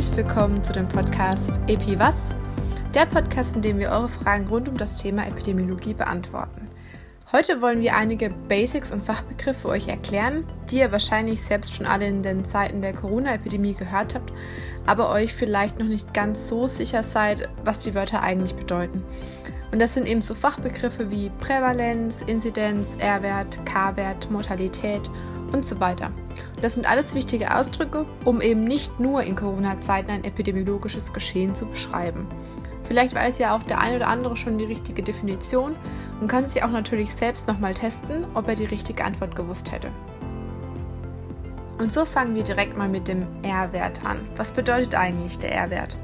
herzlich willkommen zu dem Podcast Epi Was, der Podcast, in dem wir eure Fragen rund um das Thema Epidemiologie beantworten. Heute wollen wir einige Basics und Fachbegriffe euch erklären, die ihr wahrscheinlich selbst schon alle in den Zeiten der Corona-Epidemie gehört habt, aber euch vielleicht noch nicht ganz so sicher seid, was die Wörter eigentlich bedeuten. Und das sind eben so Fachbegriffe wie Prävalenz, Inzidenz, R-Wert, K-Wert, Mortalität und so weiter. Das sind alles wichtige Ausdrücke, um eben nicht nur in Corona-Zeiten ein epidemiologisches Geschehen zu beschreiben. Vielleicht weiß ja auch der eine oder andere schon die richtige Definition und kann sich auch natürlich selbst nochmal testen, ob er die richtige Antwort gewusst hätte. Und so fangen wir direkt mal mit dem R-Wert an. Was bedeutet eigentlich der R-Wert?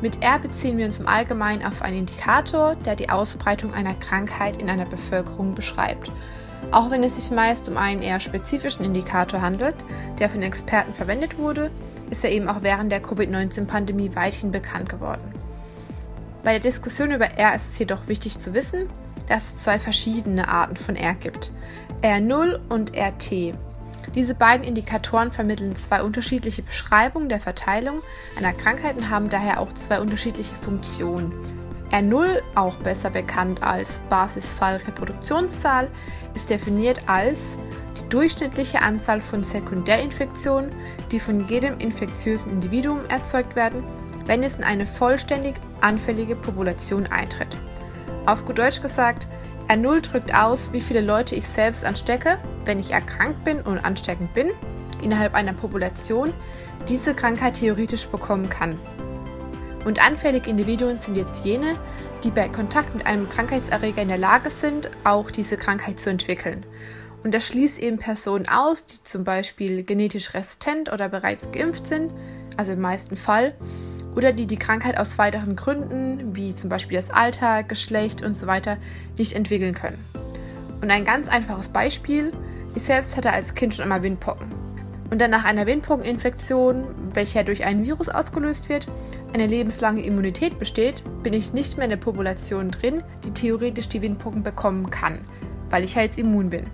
Mit R beziehen wir uns im Allgemeinen auf einen Indikator, der die Ausbreitung einer Krankheit in einer Bevölkerung beschreibt. Auch wenn es sich meist um einen eher spezifischen Indikator handelt, der von Experten verwendet wurde, ist er eben auch während der Covid-19-Pandemie weithin bekannt geworden. Bei der Diskussion über R ist es jedoch wichtig zu wissen, dass es zwei verschiedene Arten von R gibt, R0 und RT. Diese beiden Indikatoren vermitteln zwei unterschiedliche Beschreibungen der Verteilung einer Krankheit und haben daher auch zwei unterschiedliche Funktionen. R0, auch besser bekannt als Basisfallreproduktionszahl, ist definiert als die durchschnittliche Anzahl von Sekundärinfektionen, die von jedem infektiösen Individuum erzeugt werden, wenn es in eine vollständig anfällige Population eintritt. Auf gut Deutsch gesagt, R0 drückt aus, wie viele Leute ich selbst anstecke, wenn ich erkrankt bin und ansteckend bin, innerhalb einer Population, diese Krankheit theoretisch bekommen kann. Und anfällige Individuen sind jetzt jene, die bei Kontakt mit einem Krankheitserreger in der Lage sind, auch diese Krankheit zu entwickeln. Und das schließt eben Personen aus, die zum Beispiel genetisch resistent oder bereits geimpft sind, also im meisten Fall, oder die die Krankheit aus weiteren Gründen, wie zum Beispiel das Alter, Geschlecht und so weiter, nicht entwickeln können. Und ein ganz einfaches Beispiel, ich selbst hatte als Kind schon einmal Windpocken und dann nach einer Windpockeninfektion, welche durch einen Virus ausgelöst wird, eine lebenslange Immunität besteht, bin ich nicht mehr in der Population drin, die theoretisch die Windpocken bekommen kann, weil ich ja jetzt immun bin.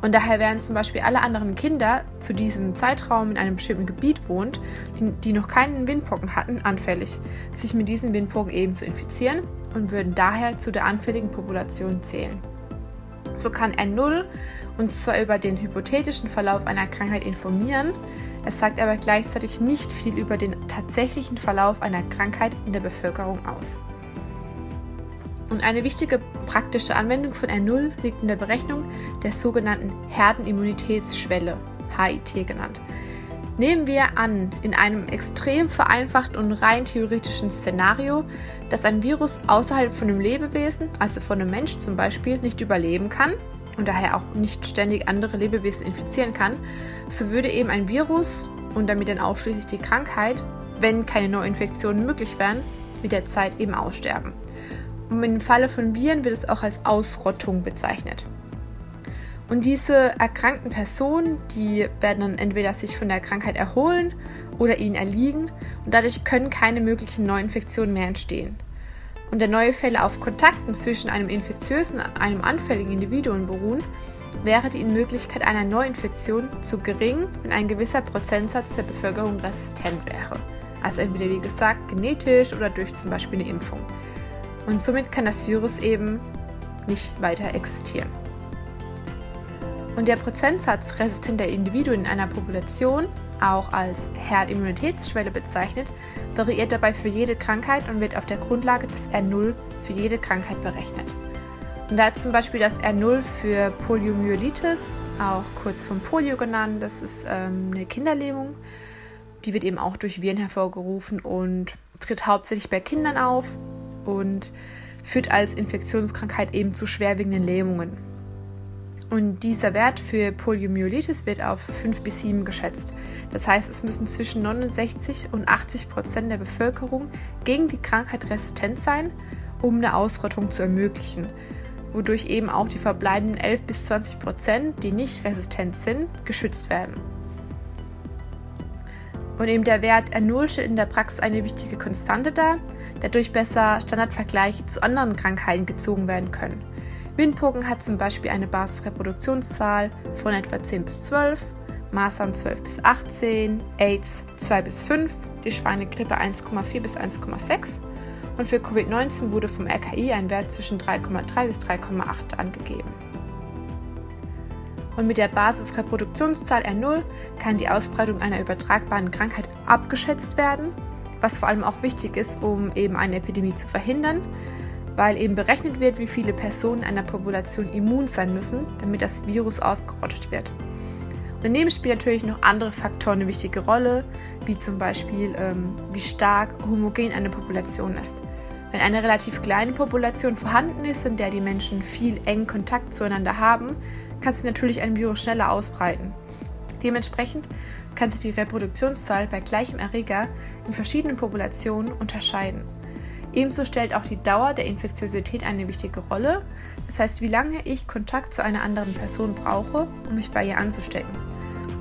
Und daher wären zum Beispiel alle anderen Kinder zu diesem Zeitraum in einem bestimmten Gebiet wohnt, die, die noch keinen Windpocken hatten, anfällig, sich mit diesen Windpocken eben zu infizieren und würden daher zu der anfälligen Population zählen. So kann R0 uns zwar über den hypothetischen Verlauf einer Krankheit informieren, es sagt aber gleichzeitig nicht viel über den tatsächlichen Verlauf einer Krankheit in der Bevölkerung aus. Und eine wichtige praktische Anwendung von R0 liegt in der Berechnung der sogenannten Herdenimmunitätsschwelle, HIT genannt. Nehmen wir an, in einem extrem vereinfachten und rein theoretischen Szenario, dass ein Virus außerhalb von einem Lebewesen, also von einem Mensch zum Beispiel, nicht überleben kann und daher auch nicht ständig andere Lebewesen infizieren kann, so würde eben ein Virus und damit dann ausschließlich die Krankheit, wenn keine Neuinfektionen möglich wären, mit der Zeit eben aussterben. Und im Falle von Viren wird es auch als Ausrottung bezeichnet. Und diese erkrankten Personen, die werden dann entweder sich von der Krankheit erholen oder ihnen erliegen und dadurch können keine möglichen Neuinfektionen mehr entstehen. Und der neue Fälle auf Kontakten zwischen einem infektiösen und einem anfälligen Individuum beruhen, wäre die Möglichkeit einer Neuinfektion zu gering, wenn ein gewisser Prozentsatz der Bevölkerung resistent wäre. Also entweder wie gesagt genetisch oder durch zum Beispiel eine Impfung. Und somit kann das Virus eben nicht weiter existieren. Und der Prozentsatz resistenter Individuen in einer Population, auch als Herdimmunitätsschwelle bezeichnet, variiert dabei für jede Krankheit und wird auf der Grundlage des R0 für jede Krankheit berechnet. Und da ist zum Beispiel das R0 für Poliomyelitis, auch kurz vom Polio genannt, das ist ähm, eine Kinderlähmung. Die wird eben auch durch Viren hervorgerufen und tritt hauptsächlich bei Kindern auf und führt als Infektionskrankheit eben zu schwerwiegenden Lähmungen. Und dieser Wert für Poliomyelitis wird auf 5 bis 7 geschätzt. Das heißt, es müssen zwischen 69 und 80 Prozent der Bevölkerung gegen die Krankheit resistent sein, um eine Ausrottung zu ermöglichen, wodurch eben auch die verbleibenden 11 bis 20 Prozent, die nicht resistent sind, geschützt werden. Und eben der Wert R0 stellt in der Praxis eine wichtige Konstante dar, der durch besser Standardvergleiche zu anderen Krankheiten gezogen werden können. Windpocken hat zum Beispiel eine Basisreproduktionszahl von etwa 10 bis 12, Masern 12 bis 18, AIDS 2 bis 5, die Schweinegrippe 1,4 bis 1,6 und für Covid-19 wurde vom RKI ein Wert zwischen 3,3 bis 3,8 angegeben. Und mit der Basisreproduktionszahl R0 kann die Ausbreitung einer übertragbaren Krankheit abgeschätzt werden, was vor allem auch wichtig ist, um eben eine Epidemie zu verhindern, weil eben berechnet wird, wie viele Personen einer Population immun sein müssen, damit das Virus ausgerottet wird. Daneben spielen natürlich noch andere Faktoren eine wichtige Rolle, wie zum Beispiel, ähm, wie stark homogen eine Population ist. Wenn eine relativ kleine Population vorhanden ist, in der die Menschen viel engen Kontakt zueinander haben, kann sich natürlich ein Virus schneller ausbreiten. Dementsprechend kann sich die Reproduktionszahl bei gleichem Erreger in verschiedenen Populationen unterscheiden. Ebenso stellt auch die Dauer der Infektiosität eine wichtige Rolle, das heißt, wie lange ich Kontakt zu einer anderen Person brauche, um mich bei ihr anzustecken.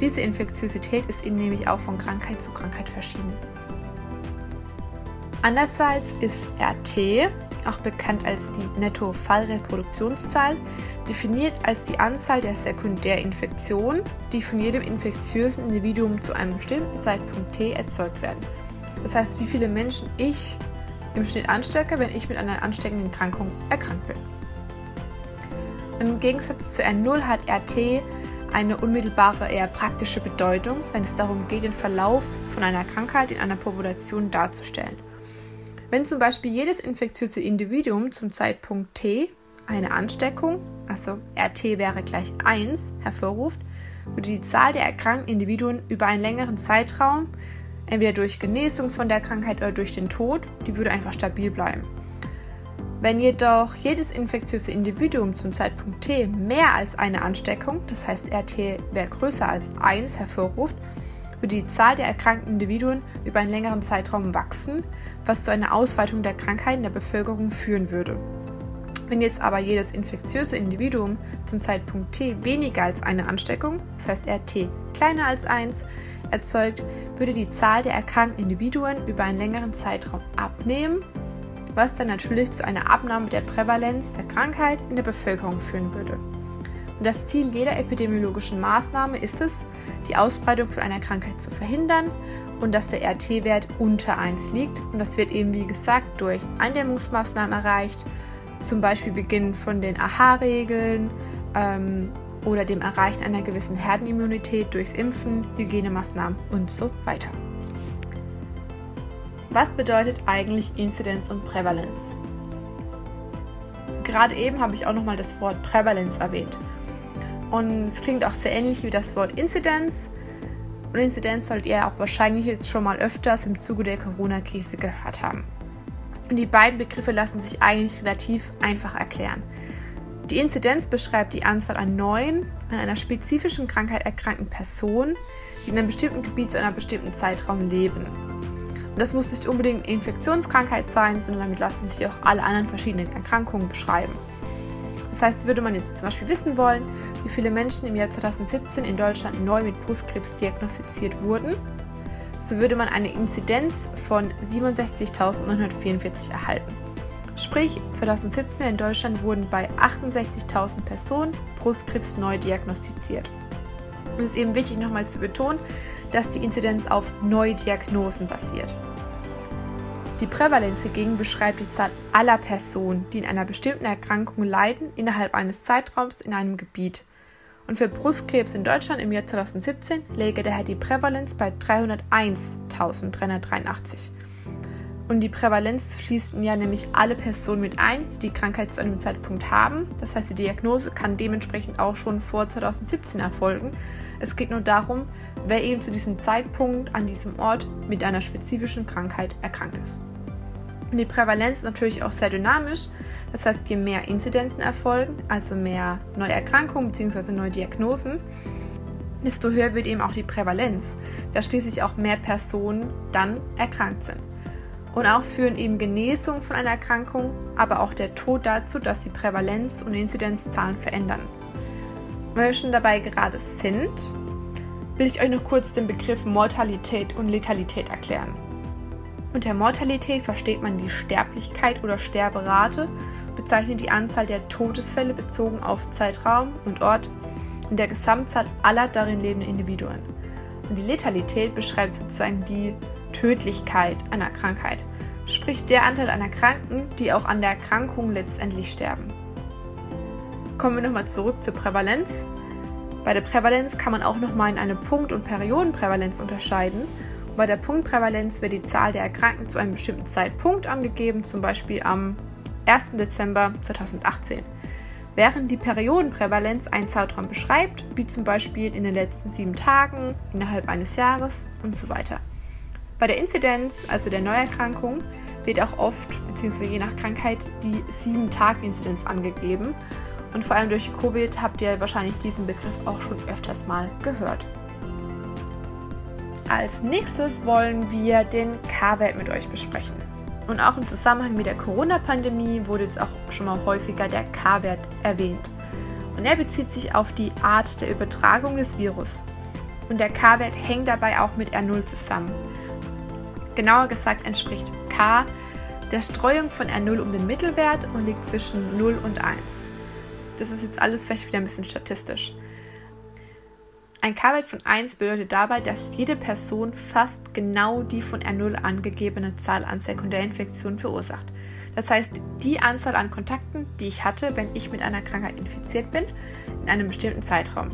Diese Infektiosität ist eben nämlich auch von Krankheit zu Krankheit verschieden. Andererseits ist RT, auch bekannt als die Netto-Fallreproduktionszahl, definiert als die Anzahl der Sekundärinfektionen, die von jedem infektiösen Individuum zu einem bestimmten Zeitpunkt T erzeugt werden. Das heißt, wie viele Menschen ich im Schnitt anstecke, wenn ich mit einer ansteckenden Erkrankung erkrankt bin. Im Gegensatz zu R0 hat RT eine unmittelbare, eher praktische Bedeutung, wenn es darum geht, den Verlauf von einer Krankheit in einer Population darzustellen. Wenn zum Beispiel jedes infektiöse Individuum zum Zeitpunkt T eine Ansteckung, also RT wäre gleich 1, hervorruft, würde die Zahl der erkrankten Individuen über einen längeren Zeitraum, entweder durch Genesung von der Krankheit oder durch den Tod, die würde einfach stabil bleiben. Wenn jedoch jedes infektiöse Individuum zum Zeitpunkt T mehr als eine Ansteckung, das heißt RT wäre größer als 1, hervorruft, würde die Zahl der erkrankten Individuen über einen längeren Zeitraum wachsen, was zu einer Ausweitung der Krankheit in der Bevölkerung führen würde. Wenn jetzt aber jedes infektiöse Individuum zum Zeitpunkt T weniger als eine Ansteckung, das heißt RT kleiner als 1, erzeugt, würde die Zahl der erkrankten Individuen über einen längeren Zeitraum abnehmen, was dann natürlich zu einer Abnahme der Prävalenz der Krankheit in der Bevölkerung führen würde. Und das Ziel jeder epidemiologischen Maßnahme ist es, die Ausbreitung von einer Krankheit zu verhindern und dass der RT-Wert unter 1 liegt. Und das wird eben, wie gesagt, durch Eindämmungsmaßnahmen erreicht, zum Beispiel Beginn von den AHA-Regeln ähm, oder dem Erreichen einer gewissen Herdenimmunität durchs Impfen, Hygienemaßnahmen und so weiter. Was bedeutet eigentlich Inzidenz und Prävalenz? Gerade eben habe ich auch nochmal das Wort Prävalenz erwähnt. Und es klingt auch sehr ähnlich wie das Wort Inzidenz. Und Inzidenz solltet ihr auch wahrscheinlich jetzt schon mal öfters im Zuge der Corona-Krise gehört haben. Und die beiden Begriffe lassen sich eigentlich relativ einfach erklären. Die Inzidenz beschreibt die Anzahl an neuen, an einer spezifischen Krankheit erkrankten Personen, die in einem bestimmten Gebiet zu einem bestimmten Zeitraum leben. Und das muss nicht unbedingt Infektionskrankheit sein, sondern damit lassen sich auch alle anderen verschiedenen Erkrankungen beschreiben. Das heißt, würde man jetzt zum Beispiel wissen wollen, wie viele Menschen im Jahr 2017 in Deutschland neu mit Brustkrebs diagnostiziert wurden, so würde man eine Inzidenz von 67.944 erhalten. Sprich, 2017 in Deutschland wurden bei 68.000 Personen Brustkrebs neu diagnostiziert. Und es ist eben wichtig nochmal zu betonen, dass die Inzidenz auf Neudiagnosen basiert. Die Prävalenz hingegen beschreibt die Zahl aller Personen, die in einer bestimmten Erkrankung leiden, innerhalb eines Zeitraums in einem Gebiet. Und für Brustkrebs in Deutschland im Jahr 2017 läge daher die Prävalenz bei 301.383. Und die Prävalenz fließt ja nämlich alle Personen mit ein, die die Krankheit zu einem Zeitpunkt haben. Das heißt, die Diagnose kann dementsprechend auch schon vor 2017 erfolgen. Es geht nur darum, wer eben zu diesem Zeitpunkt an diesem Ort mit einer spezifischen Krankheit erkrankt ist. Und die Prävalenz ist natürlich auch sehr dynamisch. Das heißt, je mehr Inzidenzen erfolgen, also mehr neue Erkrankungen bzw. neue Diagnosen, desto höher wird eben auch die Prävalenz, da schließlich auch mehr Personen dann erkrankt sind. Und auch führen eben Genesung von einer Erkrankung, aber auch der Tod dazu, dass die Prävalenz- und Inzidenzzahlen verändern. Wenn wir schon dabei gerade sind, will ich euch noch kurz den Begriff Mortalität und Letalität erklären. Unter Mortalität versteht man die Sterblichkeit oder Sterberate, bezeichnet die Anzahl der Todesfälle bezogen auf Zeitraum und Ort, in der Gesamtzahl aller darin lebenden Individuen. Und die Letalität beschreibt sozusagen die Tödlichkeit einer Krankheit, sprich der Anteil an Erkrankten, die auch an der Erkrankung letztendlich sterben. Kommen wir nochmal zurück zur Prävalenz. Bei der Prävalenz kann man auch nochmal in eine Punkt- und Periodenprävalenz unterscheiden. bei der Punktprävalenz wird die Zahl der Erkrankten zu einem bestimmten Zeitpunkt angegeben, zum Beispiel am 1. Dezember 2018 während die Periodenprävalenz einen Zeitraum beschreibt, wie zum Beispiel in den letzten sieben Tagen, innerhalb eines Jahres und so weiter. Bei der Inzidenz, also der Neuerkrankung, wird auch oft, beziehungsweise je nach Krankheit, die 7-Tag-Inzidenz angegeben. Und vor allem durch Covid habt ihr wahrscheinlich diesen Begriff auch schon öfters mal gehört. Als nächstes wollen wir den K-Wert mit euch besprechen. Und auch im Zusammenhang mit der Corona-Pandemie wurde jetzt auch schon mal häufiger der K-Wert erwähnt. Und er bezieht sich auf die Art der Übertragung des Virus. Und der K-Wert hängt dabei auch mit R0 zusammen. Genauer gesagt entspricht K der Streuung von R0 um den Mittelwert und liegt zwischen 0 und 1. Das ist jetzt alles vielleicht wieder ein bisschen statistisch. Ein K-Wert von 1 bedeutet dabei, dass jede Person fast genau die von R0 angegebene Zahl an Sekundärinfektionen verursacht. Das heißt, die Anzahl an Kontakten, die ich hatte, wenn ich mit einer Krankheit infiziert bin, in einem bestimmten Zeitraum.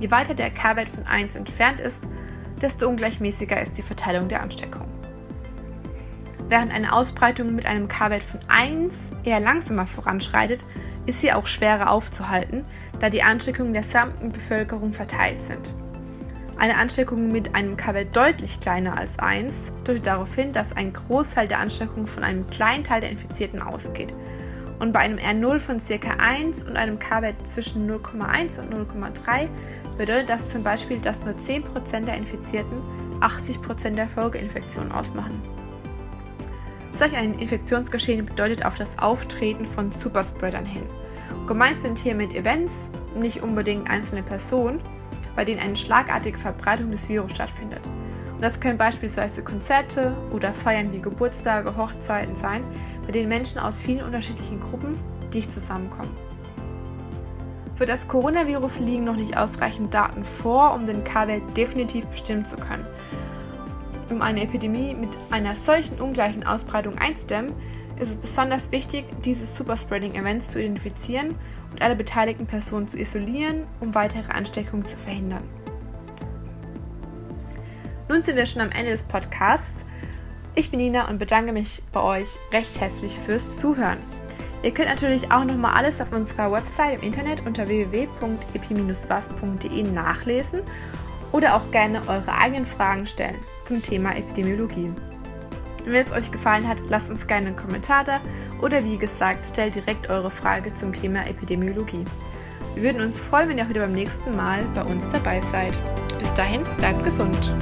Je weiter der K-Wert von 1 entfernt ist, desto ungleichmäßiger ist die Verteilung der Ansteckung. Während eine Ausbreitung mit einem K-Wert von 1 eher langsamer voranschreitet, ist sie auch schwerer aufzuhalten, da die Ansteckungen der gesamten Bevölkerung verteilt sind. Eine Ansteckung mit einem K-Wert deutlich kleiner als 1 deutet darauf hin, dass ein Großteil der Ansteckung von einem kleinen Teil der Infizierten ausgeht. Und bei einem R0 von ca. 1 und einem K-Wert zwischen 0,1 und 0,3 bedeutet das zum Beispiel, dass nur 10% der Infizierten 80% der Folgeinfektionen ausmachen. Solch ein Infektionsgeschehen bedeutet auf das Auftreten von Superspreadern hin. Gemeint sind hiermit Events, nicht unbedingt einzelne Personen, bei denen eine schlagartige Verbreitung des Virus stattfindet. Und das können beispielsweise Konzerte oder Feiern wie Geburtstage, Hochzeiten sein, denen Menschen aus vielen unterschiedlichen Gruppen dicht zusammenkommen. Für das Coronavirus liegen noch nicht ausreichend Daten vor, um den K-Wert definitiv bestimmen zu können. Um eine Epidemie mit einer solchen ungleichen Ausbreitung einzudämmen, ist es besonders wichtig, diese Superspreading-Events zu identifizieren und alle beteiligten Personen zu isolieren, um weitere Ansteckungen zu verhindern. Nun sind wir schon am Ende des Podcasts. Ich bin Nina und bedanke mich bei euch recht herzlich fürs Zuhören. Ihr könnt natürlich auch nochmal alles auf unserer Website im Internet unter www.epi-was.de nachlesen oder auch gerne eure eigenen Fragen stellen zum Thema Epidemiologie. Wenn es euch gefallen hat, lasst uns gerne einen Kommentar da oder wie gesagt, stellt direkt eure Frage zum Thema Epidemiologie. Wir würden uns freuen, wenn ihr auch wieder beim nächsten Mal bei uns dabei seid. Bis dahin, bleibt gesund.